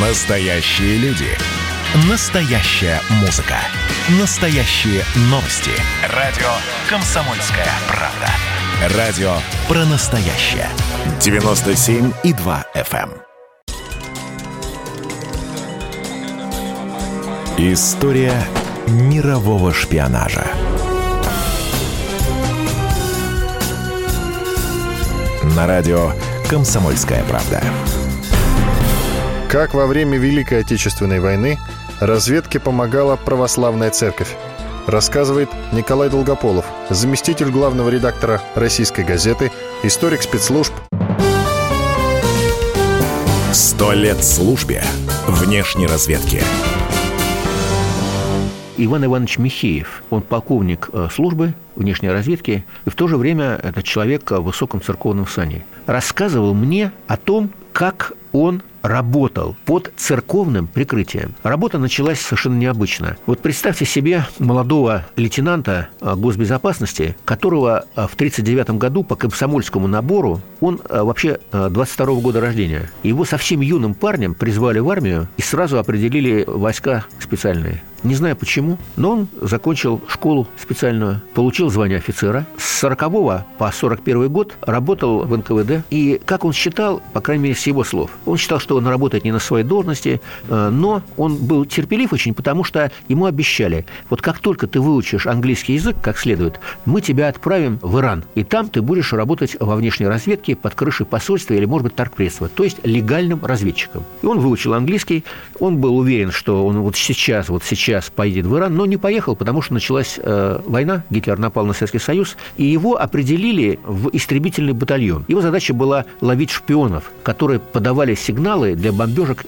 Настоящие люди. Настоящая музыка. Настоящие новости. Радио «Комсомольская правда». Радио про настоящее. 97,2 FM. эм. История мирового шпионажа. На радио «Комсомольская правда». Как во время Великой Отечественной войны разведке помогала православная церковь, рассказывает Николай Долгополов, заместитель главного редактора российской газеты, историк спецслужб. Сто лет службе внешней разведки. Иван Иванович Михеев, он полковник э, службы внешней разведки, и в то же время это человек в высоком церковном сане. Рассказывал мне о том, как он работал под церковным прикрытием. Работа началась совершенно необычно. Вот представьте себе молодого лейтенанта а, госбезопасности, которого а, в 1939 году по комсомольскому набору, он а, вообще 22 -го года рождения. Его совсем юным парнем призвали в армию и сразу определили войска специальные. Не знаю почему, но он закончил школу специальную, получил звание офицера. С 40 по 41 год работал в НКВД. И, как он считал, по крайней мере, с его слов, он считал, что он работает не на своей должности, э, но он был терпелив очень, потому что ему обещали, вот как только ты выучишь английский язык как следует, мы тебя отправим в Иран, и там ты будешь работать во внешней разведке под крышей посольства или, может быть, торгпредства, то есть легальным разведчиком. И он выучил английский, он был уверен, что он вот сейчас, вот сейчас поедет в Иран, но не поехал, потому что началась э, война, Гитлер напал на Советский Союз, и его определили в истребительный батальон. Его задача была ловить шпионов, которые подавали сигналы для бомбежек,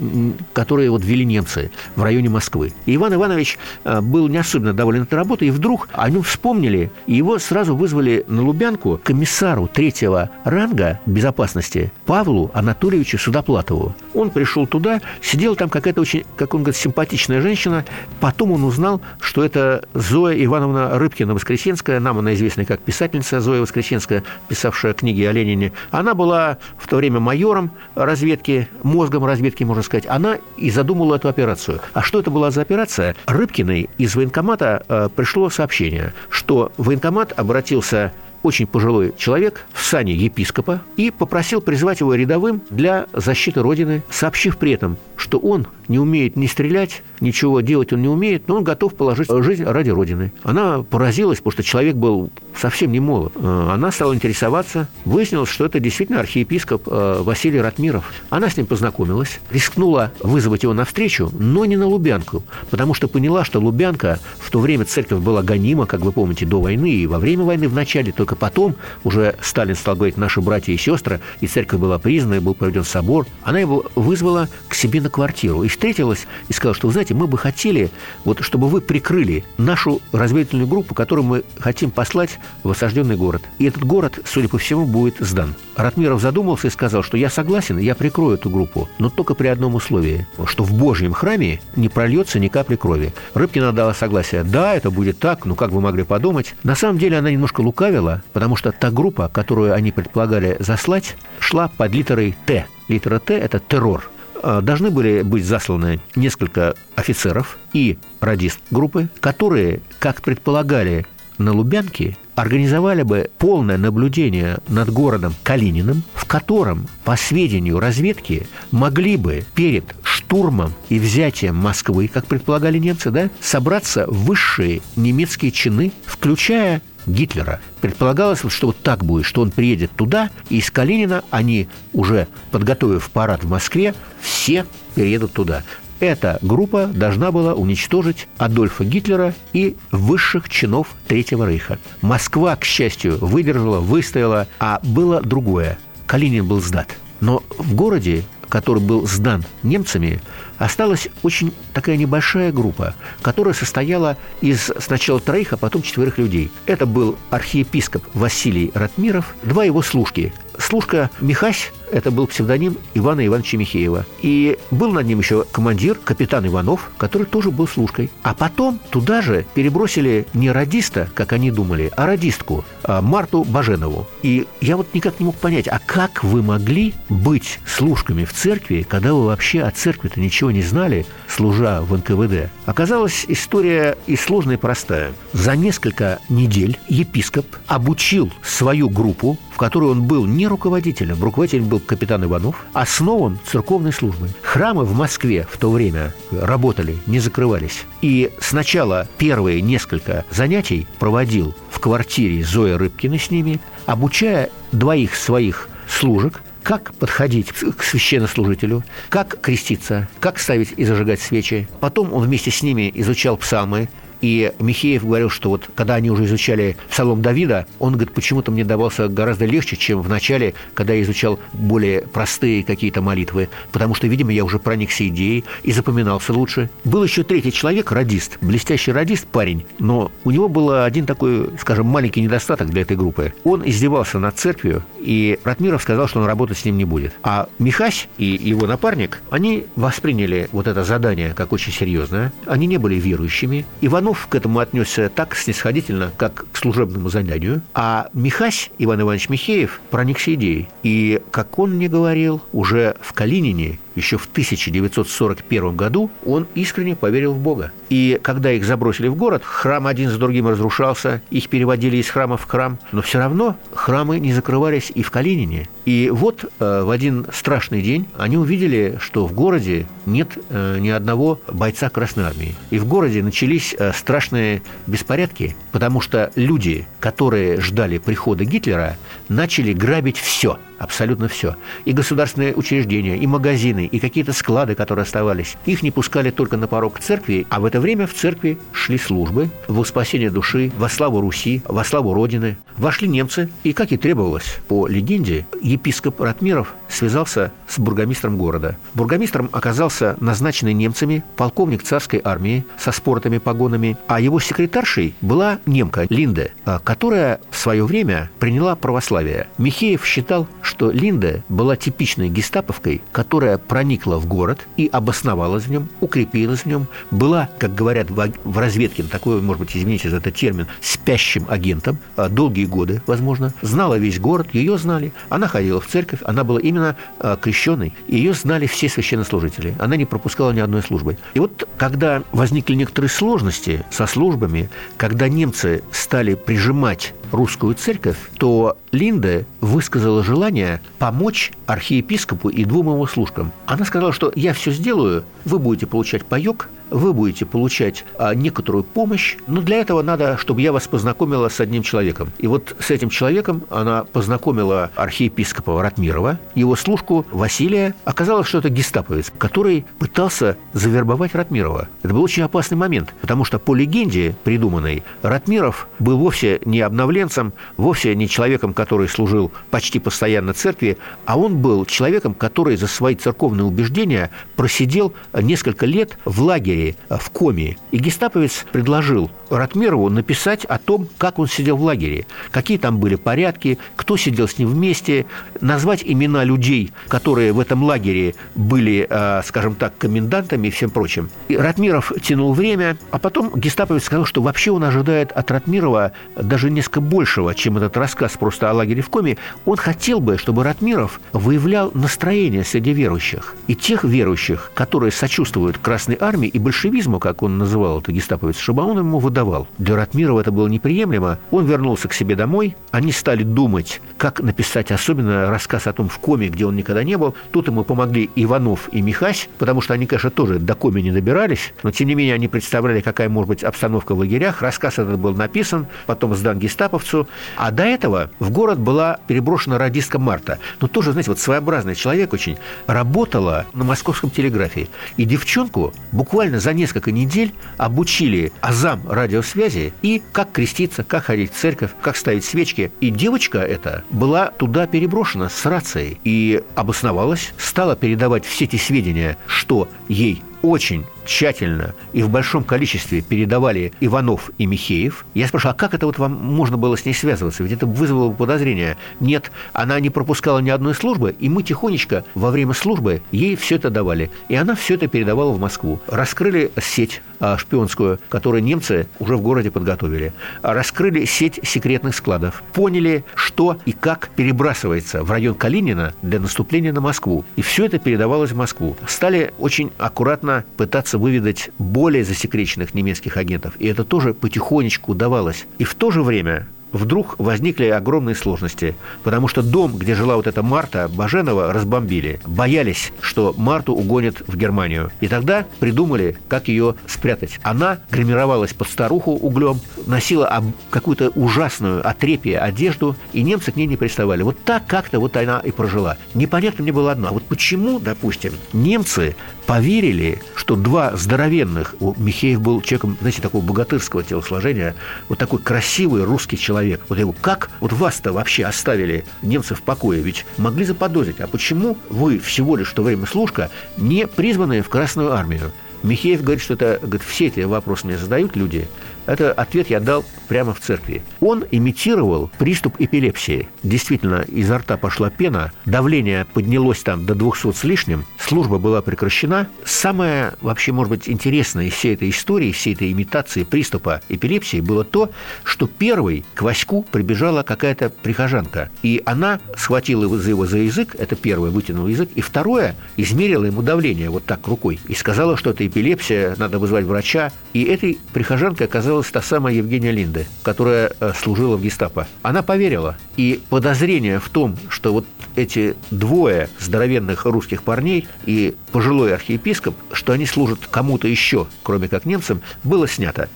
которые вот ввели немцы в районе Москвы. И Иван Иванович э, был не особенно доволен этой работой, и вдруг о нем вспомнили, и его сразу вызвали на Лубянку комиссару третьего ранга безопасности Павлу Анатольевичу Судоплатову. Он пришел туда, сидела там какая-то очень, как он говорит, симпатичная женщина. Потом он узнал, что это Зоя Ивановна Рыбкина-Воскресенская, нам она известна как писательница Зоя Воскресенская, писавшая книги о Ленине. Она была в то время майором разведки, мозгом разведки, можно сказать. Она и задумала эту операцию. А что это была за операция? Рыбкиной из военкомата э, пришло сообщение, что военкомат обратился очень пожилой человек в сане епископа и попросил призвать его рядовым для защиты Родины, сообщив при этом, что он не умеет ни стрелять, ничего делать он не умеет, но он готов положить жизнь ради Родины. Она поразилась, потому что человек был совсем не молод. Э, она стала интересоваться, выяснилось, что это действительно архиепископ э, Василий Ратмиров. Она с ним познакомилась, рискнула вызвать его навстречу, но не на Лубянку, потому что поняла, что Лубянка в то время церковь была гонима, как вы помните, до войны и во время войны в начале, только потом уже Сталин стал говорить «наши братья и сестры», и церковь была признана, и был проведен собор. Она его вызвала к себе на квартиру и встретилась и сказала, что, вы знаете, мы бы хотели, вот, чтобы вы прикрыли нашу разведывательную группу, которую мы хотим послать в осажденный город. И этот город, судя по всему, будет сдан. Ратмиров задумался и сказал, что я согласен, я прикрою эту группу, но только при одном условии, что в Божьем храме не прольется ни капли крови. Рыбкина дала согласие. Да, это будет так, ну как вы могли подумать. На самом деле она немножко лукавила, потому что та группа, которую они предполагали заслать, шла под литерой «Т». Литера «Т» – это террор. А, должны были быть засланы несколько офицеров и радист группы, которые, как предполагали на Лубянке, организовали бы полное наблюдение над городом Калининым, в котором, по сведению разведки, могли бы перед штурмом и взятием Москвы, как предполагали немцы, да, собраться высшие немецкие чины, включая Гитлера. Предполагалось, что вот так будет, что он приедет туда, и из Калинина они, уже подготовив парад в Москве, все переедут туда. Эта группа должна была уничтожить Адольфа Гитлера и высших чинов Третьего Рейха. Москва, к счастью, выдержала, выстояла, а было другое. Калинин был сдат. Но в городе который был сдан немцами, осталась очень такая небольшая группа, которая состояла из сначала троих, а потом четверых людей. Это был архиепископ Василий Ратмиров, два его служки. Служка Михась, это был псевдоним Ивана Ивановича Михеева. И был над ним еще командир, капитан Иванов, который тоже был служкой. А потом туда же перебросили не радиста, как они думали, а радистку, а Марту Баженову. И я вот никак не мог понять, а как вы могли быть служками в церкви, когда вы вообще о церкви-то ничего не знали, служа в НКВД? Оказалось, история и сложная, и простая. За несколько недель епископ обучил свою группу которой он был не руководителем, руководителем был капитан Иванов, основан церковной службой. Храмы в Москве в то время работали, не закрывались. И сначала первые несколько занятий проводил в квартире Зоя Рыбкина с ними, обучая двоих своих служек, как подходить к священнослужителю, как креститься, как ставить и зажигать свечи. Потом он вместе с ними изучал псалмы, и Михеев говорил, что вот когда они уже изучали Псалом Давида, он, говорит, почему-то мне давался гораздо легче, чем в начале, когда я изучал более простые какие-то молитвы, потому что, видимо, я уже проникся идеей и запоминался лучше. Был еще третий человек, радист, блестящий радист парень, но у него был один такой, скажем, маленький недостаток для этой группы. Он издевался над церковью, и Ратмиров сказал, что он работать с ним не будет. А Михась и его напарник, они восприняли вот это задание как очень серьезное. Они не были верующими. Иванов Иванов к этому отнесся так снисходительно, как к служебному занятию, а Михась, Иван Иванович Михеев, проникся идеей. И, как он мне говорил, уже в Калинине еще в 1941 году он искренне поверил в Бога. И когда их забросили в город, храм один за другим разрушался, их переводили из храма в храм, но все равно храмы не закрывались и в Калинине. И вот э, в один страшный день они увидели, что в городе нет э, ни одного бойца Красной Армии. И в городе начались э, страшные беспорядки, потому что люди, которые ждали прихода Гитлера, начали грабить все – абсолютно все. И государственные учреждения, и магазины, и какие-то склады, которые оставались. Их не пускали только на порог церкви, а в это время в церкви шли службы во спасение души, во славу Руси, во славу Родины. Вошли немцы, и, как и требовалось, по легенде, епископ Ратмиров связался с бургомистром города. Бургомистром оказался назначенный немцами полковник царской армии со спортами, погонами, а его секретаршей была немка Линде, а, которая в свое время приняла православие. Михеев считал, что Линда была типичной гестаповкой, которая проникла в город и обосновалась в нем, укрепилась в нем, была, как говорят в разведке, такой, может быть, извините за этот термин, спящим агентом, а, долгие годы, возможно, знала весь город, ее знали, она ходила в церковь, она была именно а, крещенной, ее знали все священнослужители, она не пропускала ни одной службы. И вот когда возникли некоторые сложности со службами, когда немцы стали прижимать русскую церковь, то Линда высказала желание помочь архиепископу и двум его служкам. Она сказала, что я все сделаю, вы будете получать паек, вы будете получать а, некоторую помощь, но для этого надо, чтобы я вас познакомила с одним человеком. И вот с этим человеком она познакомила архиепископа Ратмирова, его служку Василия. Оказалось, что это гестаповец, который пытался завербовать Ратмирова. Это был очень опасный момент, потому что по легенде придуманной Ратмиров был вовсе не обновленцем, вовсе не человеком, который служил почти постоянно церкви, а он был человеком, который за свои церковные убеждения просидел несколько лет в лагере в Коме. И гестаповец предложил Ратмирову написать о том, как он сидел в лагере, какие там были порядки, кто сидел с ним вместе, назвать имена людей, которые в этом лагере были, э, скажем так, комендантами и всем прочим. И Ратмиров тянул время, а потом гестаповец сказал, что вообще он ожидает от Ратмирова даже несколько большего, чем этот рассказ просто о лагере в Коме. Он хотел бы, чтобы Ратмиров выявлял настроение среди верующих. И тех верующих, которые сочувствуют Красной Армии и большевизму, как он называл это гестаповец, чтобы он ему выдавал. Для Ратмирова это было неприемлемо. Он вернулся к себе домой. Они стали думать, как написать особенно рассказ о том в коме, где он никогда не был. Тут ему помогли Иванов и Михась, потому что они, конечно, тоже до коми не добирались, но тем не менее они представляли, какая может быть обстановка в лагерях. Рассказ этот был написан, потом сдан гестаповцу. А до этого в город была переброшена радистка Марта. Но тоже, знаете, вот своеобразный человек очень. Работала на московском телеграфе. И девчонку буквально за несколько недель обучили азам радиосвязи и как креститься, как ходить в церковь, как ставить свечки. И девочка эта была туда переброшена с рацией и обосновалась, стала передавать все эти сведения, что ей очень тщательно и в большом количестве передавали Иванов и Михеев. Я спрашивал, а как это вот вам можно было с ней связываться? Ведь это вызвало подозрение. Нет, она не пропускала ни одной службы, и мы тихонечко во время службы ей все это давали. И она все это передавала в Москву. Раскрыли сеть а, шпионскую, которую немцы уже в городе подготовили. Раскрыли сеть секретных складов. Поняли, что и как перебрасывается в район Калинина для наступления на Москву. И все это передавалось в Москву. Стали очень аккуратно пытаться выведать более засекреченных немецких агентов. И это тоже потихонечку удавалось. И в то же время вдруг возникли огромные сложности, потому что дом, где жила вот эта Марта Баженова, разбомбили. Боялись, что Марту угонят в Германию. И тогда придумали, как ее спрятать. Она гримировалась под старуху углем, носила какую-то ужасную отрепье одежду, и немцы к ней не приставали. Вот так как-то вот она и прожила. Непонятно мне было одно. А вот почему, допустим, немцы поверили, что два здоровенных, у Михеев был человеком, знаете, такого богатырского телосложения, вот такой красивый русский человек. Вот его, как вот вас-то вообще оставили немцы в покое? Ведь могли заподозрить, а почему вы всего лишь то время служка не призванные в Красную Армию? Михеев говорит, что это, говорит, все эти вопросы мне задают люди, это ответ я дал прямо в церкви. Он имитировал приступ эпилепсии. Действительно, изо рта пошла пена, давление поднялось там до 200 с лишним, служба была прекращена. Самое, вообще, может быть, интересное из всей этой истории, всей этой имитации приступа эпилепсии было то, что первый к Ваську прибежала какая-то прихожанка. И она схватила его за, язык, это первое, вытянула язык, и второе, измерила ему давление вот так рукой и сказала, что это эпилепсия, надо вызвать врача. И этой прихожанкой оказалась оказалась та самая Евгения Линде, которая э, служила в гестапо. Она поверила. И подозрение в том, что вот эти двое здоровенных русских парней и пожилой архиепископ, что они служат кому-то еще, кроме как немцам, было снято.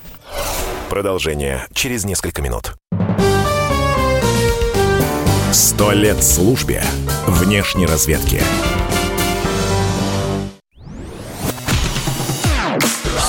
Продолжение через несколько минут. Сто лет службе внешней разведки.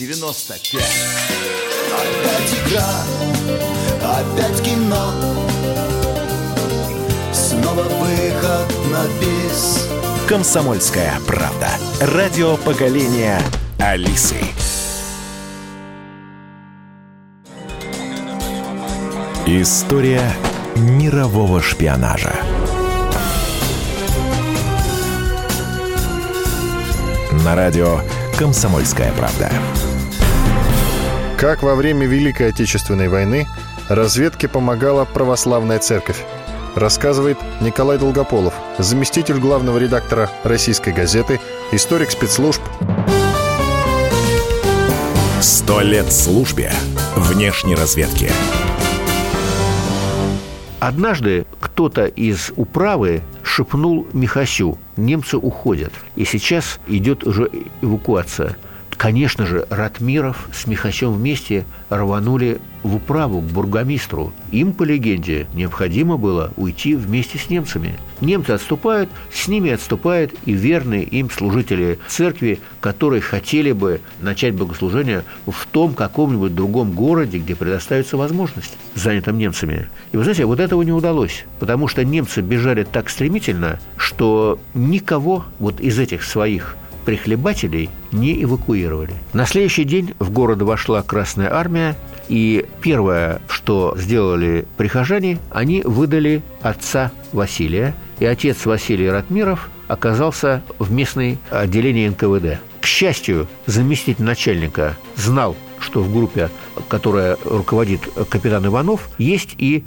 Е-95 Опять игра, опять кино Снова выход на бис Комсомольская правда. Радио поколения Алисы. История мирового шпионажа. На радио «Комсомольская правда». Как во время Великой Отечественной войны разведке помогала православная церковь. Рассказывает Николай Долгополов, заместитель главного редактора «Российской газеты», историк спецслужб. Сто лет службе внешней разведки. Однажды кто-то из управы шепнул Михасю, немцы уходят, и сейчас идет уже эвакуация. Конечно же, Ратмиров с Михасем вместе рванули в управу к бургомистру. Им, по легенде, необходимо было уйти вместе с немцами. Немцы отступают, с ними отступают и верные им служители церкви, которые хотели бы начать богослужение в том каком-нибудь другом городе, где предоставится возможность, занятым немцами. И вы знаете, вот этого не удалось, потому что немцы бежали так стремительно, что никого вот из этих своих прихлебателей не эвакуировали. На следующий день в город вошла Красная Армия, и первое, что сделали прихожане, они выдали отца Василия, и отец Василий Ратмиров оказался в местной отделении НКВД. К счастью, заместитель начальника знал, что в группе, которая руководит капитан Иванов, есть и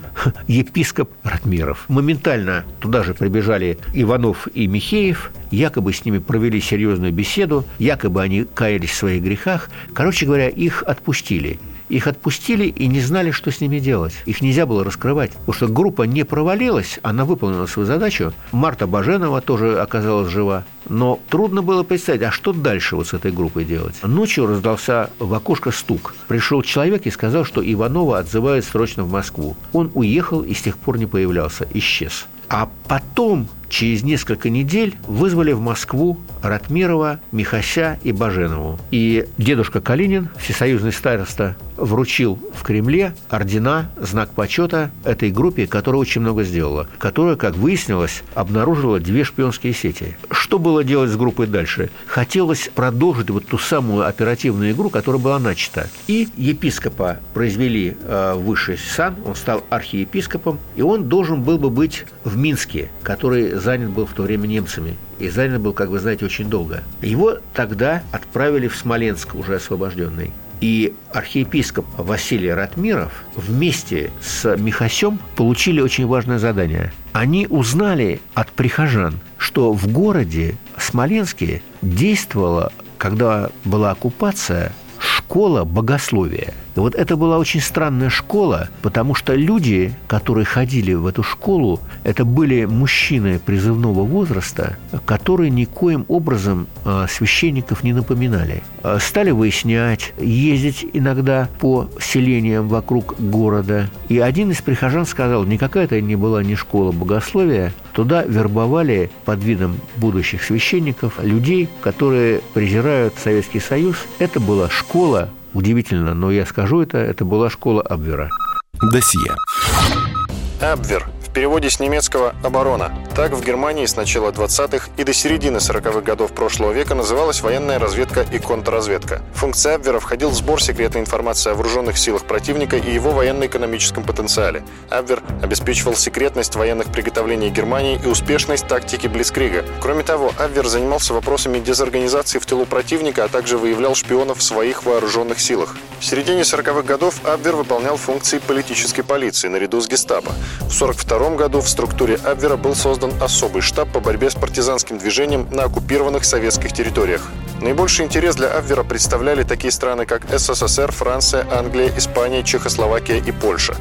епископ Ратмиров. Моментально туда же прибежали Иванов и Михеев, якобы с ними провели серьезную беседу, якобы они каялись в своих грехах. Короче говоря, их отпустили. Их отпустили и не знали, что с ними делать. Их нельзя было раскрывать, потому что группа не провалилась, она выполнила свою задачу. Марта Баженова тоже оказалась жива. Но трудно было представить, а что дальше вот с этой группой делать? Ночью раздался в окошко стук. Пришел человек и сказал, что Иванова отзывают срочно в Москву. Он уехал и с тех пор не появлялся, исчез. А потом через несколько недель вызвали в Москву Ратмирова, Михася и Баженову. И дедушка Калинин, всесоюзный староста, вручил в Кремле ордена, знак почета этой группе, которая очень много сделала, которая, как выяснилось, обнаружила две шпионские сети. Что было делать с группой дальше? Хотелось продолжить вот ту самую оперативную игру, которая была начата. И епископа произвели э, высший сан, он стал архиепископом, и он должен был бы быть в Минске, который занят был в то время немцами. И занят был, как вы знаете, очень долго. Его тогда отправили в Смоленск, уже освобожденный. И архиепископ Василий Ратмиров вместе с Михасем получили очень важное задание. Они узнали от прихожан, что в городе Смоленске действовала, когда была оккупация, школа богословия – и вот это была очень странная школа, потому что люди, которые ходили в эту школу, это были мужчины призывного возраста, которые никоим образом а, священников не напоминали. А, стали выяснять, ездить иногда по селениям вокруг города. И один из прихожан сказал, никакая это не была не школа богословия, туда вербовали под видом будущих священников людей, которые презирают Советский Союз. Это была школа Удивительно, но я скажу это, это была школа Абвера. Досье. Абвер переводе с немецкого «оборона». Так в Германии с начала 20-х и до середины 40-х годов прошлого века называлась военная разведка и контрразведка. Функция Абвера входил в сбор секретной информации о вооруженных силах противника и его военно-экономическом потенциале. Абвер обеспечивал секретность военных приготовлений Германии и успешность тактики Блицкрига. Кроме того, Абвер занимался вопросами дезорганизации в тылу противника, а также выявлял шпионов в своих вооруженных силах. В середине 40-х годов Абвер выполнял функции политической полиции наряду с гестапо. В 42 1942 году в структуре Абвера был создан особый штаб по борьбе с партизанским движением на оккупированных советских территориях. Наибольший интерес для Абвера представляли такие страны, как СССР, Франция, Англия, Испания, Чехословакия и Польша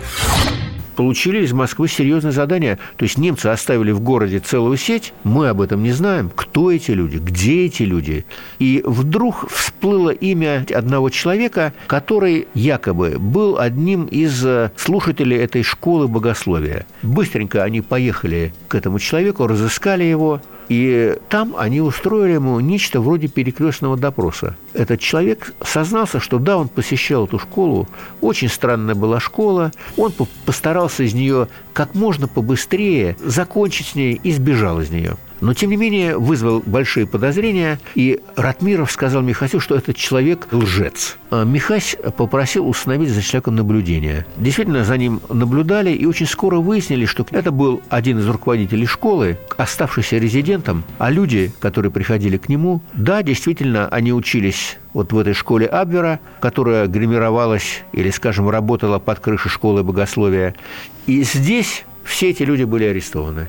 получили из Москвы серьезное задание. То есть немцы оставили в городе целую сеть, мы об этом не знаем, кто эти люди, где эти люди. И вдруг всплыло имя одного человека, который якобы был одним из э, слушателей этой школы богословия. Быстренько они поехали к этому человеку, разыскали его, и там они устроили ему нечто вроде перекрестного допроса. Этот человек сознался, что да, он посещал эту школу, очень странная была школа, он постарался из нее как можно побыстрее закончить с ней и сбежал из нее но, тем не менее, вызвал большие подозрения, и Ратмиров сказал Михасю, что этот человек лжец. А Михась попросил установить за человеком наблюдение. Действительно, за ним наблюдали, и очень скоро выяснили, что это был один из руководителей школы, оставшийся резидентом, а люди, которые приходили к нему, да, действительно, они учились вот в этой школе Абвера, которая гримировалась или, скажем, работала под крышей школы богословия. И здесь все эти люди были арестованы.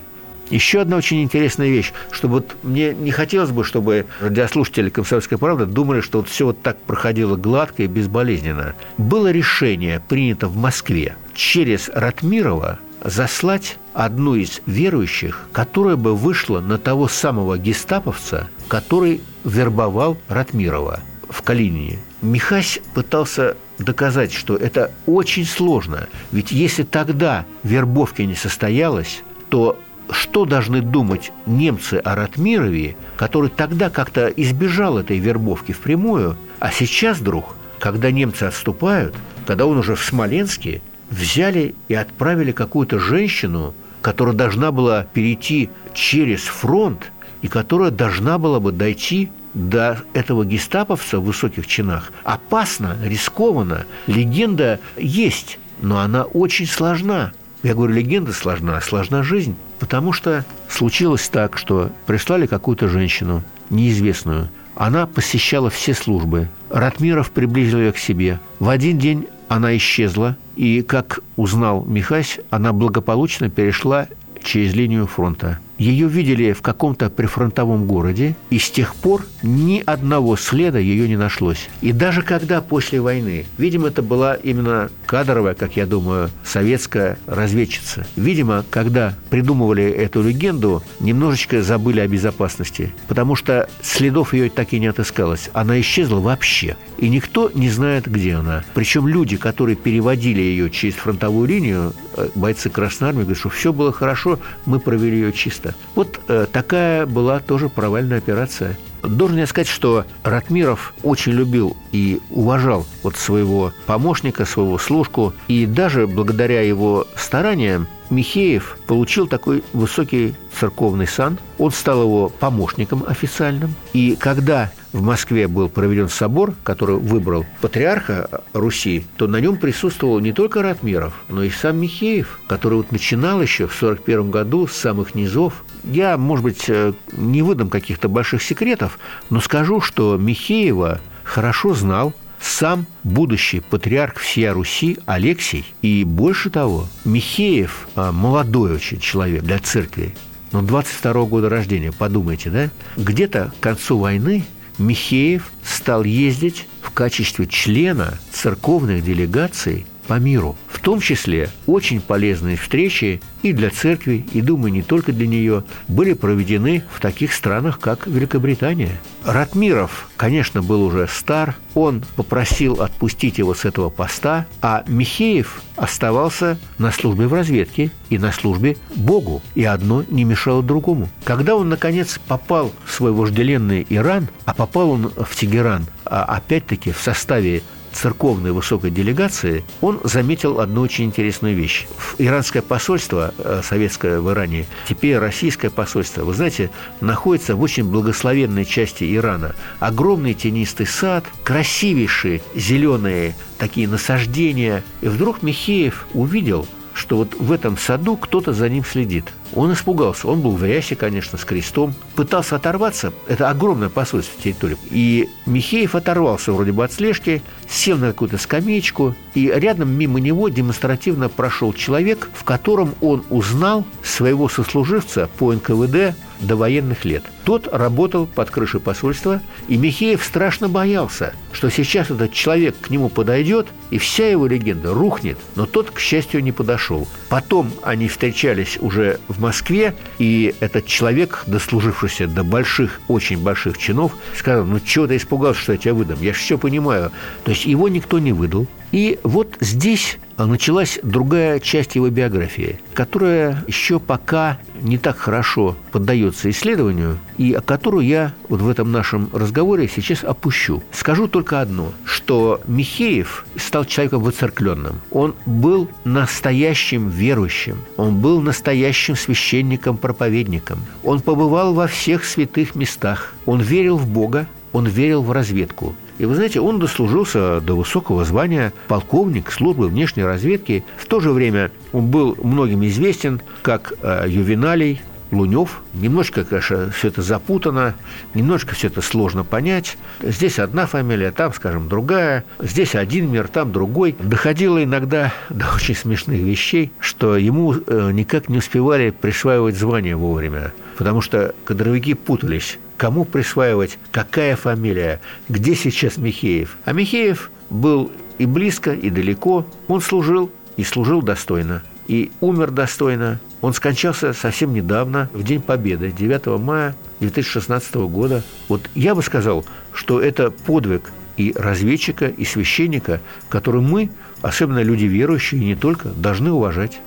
Еще одна очень интересная вещь, что вот мне не хотелось бы, чтобы радиослушатели «Комсомольской правды» думали, что вот все вот так проходило гладко и безболезненно. Было решение принято в Москве через Ратмирова заслать одну из верующих, которая бы вышла на того самого гестаповца, который вербовал Ратмирова в Калинине. Михась пытался доказать, что это очень сложно. Ведь если тогда вербовки не состоялась, то что должны думать немцы о Ратмирове, который тогда как-то избежал этой вербовки впрямую, а сейчас вдруг, когда немцы отступают, когда он уже в Смоленске, взяли и отправили какую-то женщину, которая должна была перейти через фронт и которая должна была бы дойти до этого гестаповца в высоких чинах. Опасно, рискованно. Легенда есть, но она очень сложна. Я говорю, легенда сложна, сложна жизнь. Потому что случилось так, что прислали какую-то женщину, неизвестную. Она посещала все службы. Ратмиров приблизил ее к себе. В один день она исчезла, и, как узнал Михась, она благополучно перешла через линию фронта. Ее видели в каком-то прифронтовом городе, и с тех пор ни одного следа ее не нашлось. И даже когда после войны, видимо, это была именно кадровая, как я думаю, советская разведчица. Видимо, когда придумывали эту легенду, немножечко забыли о безопасности, потому что следов ее так и не отыскалось. Она исчезла вообще. И никто не знает, где она. Причем люди, которые переводили ее через фронтовую линию, бойцы Красной Армии, говорят, что все было хорошо, мы провели ее чисто. Вот э, такая была тоже провальная операция. Должен я сказать, что Ратмиров очень любил и уважал вот своего помощника, своего служку, и даже благодаря его стараниям Михеев получил такой высокий церковный сан. Он стал его помощником официальным. И когда в Москве был проведен собор, который выбрал патриарха Руси, то на нем присутствовал не только Ратмиров, но и сам Михеев, который вот начинал еще в 1941 году с самых низов. Я, может быть, э, не выдам каких-то больших секретов, но скажу, что Михеева хорошо знал сам будущий патриарх всея Руси Алексий. И больше того, Михеев, а, молодой очень человек для церкви, но 22 года рождения, подумайте, да? Где-то к концу войны Михеев стал ездить в качестве члена церковных делегаций по миру. Том числе очень полезные встречи и для церкви, и, думаю, не только для нее, были проведены в таких странах, как Великобритания. Ратмиров, конечно, был уже стар, он попросил отпустить его с этого поста, а Михеев оставался на службе в разведке и на службе Богу, и одно не мешало другому. Когда он, наконец, попал в свой вожделенный Иран, а попал он в Тегеран, а опять-таки в составе церковной высокой делегации, он заметил одну очень интересную вещь. Иранское посольство, э, советское в Иране, теперь российское посольство, вы знаете, находится в очень благословенной части Ирана. Огромный тенистый сад, красивейшие зеленые такие насаждения. И вдруг Михеев увидел, что вот в этом саду кто-то за ним следит. Он испугался. Он был в рясе, конечно, с крестом. Пытался оторваться. Это огромное посольство территории. И Михеев оторвался вроде бы от слежки, сел на какую-то скамеечку, и рядом мимо него демонстративно прошел человек, в котором он узнал своего сослуживца по НКВД до военных лет. Тот работал под крышей посольства, и Михеев страшно боялся, что сейчас этот человек к нему подойдет, и вся его легенда рухнет. Но тот, к счастью, не подошел. Потом они встречались уже в Москве, и этот человек, дослужившийся до больших, очень больших чинов, сказал, ну чего ты испугался, что я тебя выдам? Я же все понимаю. То есть его никто не выдал. И вот здесь началась другая часть его биографии, которая еще пока не так хорошо поддается исследованию, и которую я вот в этом нашем разговоре сейчас опущу. Скажу только одно, что Михеев стал человеком выцеркленным. Он был настоящим верующим, он был настоящим священником-проповедником. Он побывал во всех святых местах, он верил в Бога, он верил в разведку. И вы знаете, он дослужился до высокого звания полковник службы внешней разведки. В то же время он был многим известен как э, Ювеналий, Лунев. Немножко, конечно, все это запутано, немножко все это сложно понять. Здесь одна фамилия, там, скажем, другая. Здесь один мир, там другой. Доходило иногда до очень смешных вещей, что ему э, никак не успевали присваивать звание вовремя, потому что кадровики путались кому присваивать, какая фамилия, где сейчас Михеев. А Михеев был и близко, и далеко. Он служил, и служил достойно. И умер достойно. Он скончался совсем недавно, в День Победы, 9 мая 2016 года. Вот я бы сказал, что это подвиг и разведчика, и священника, который мы, особенно люди верующие, не только, должны уважать.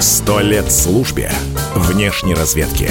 Сто лет службе внешней разведки.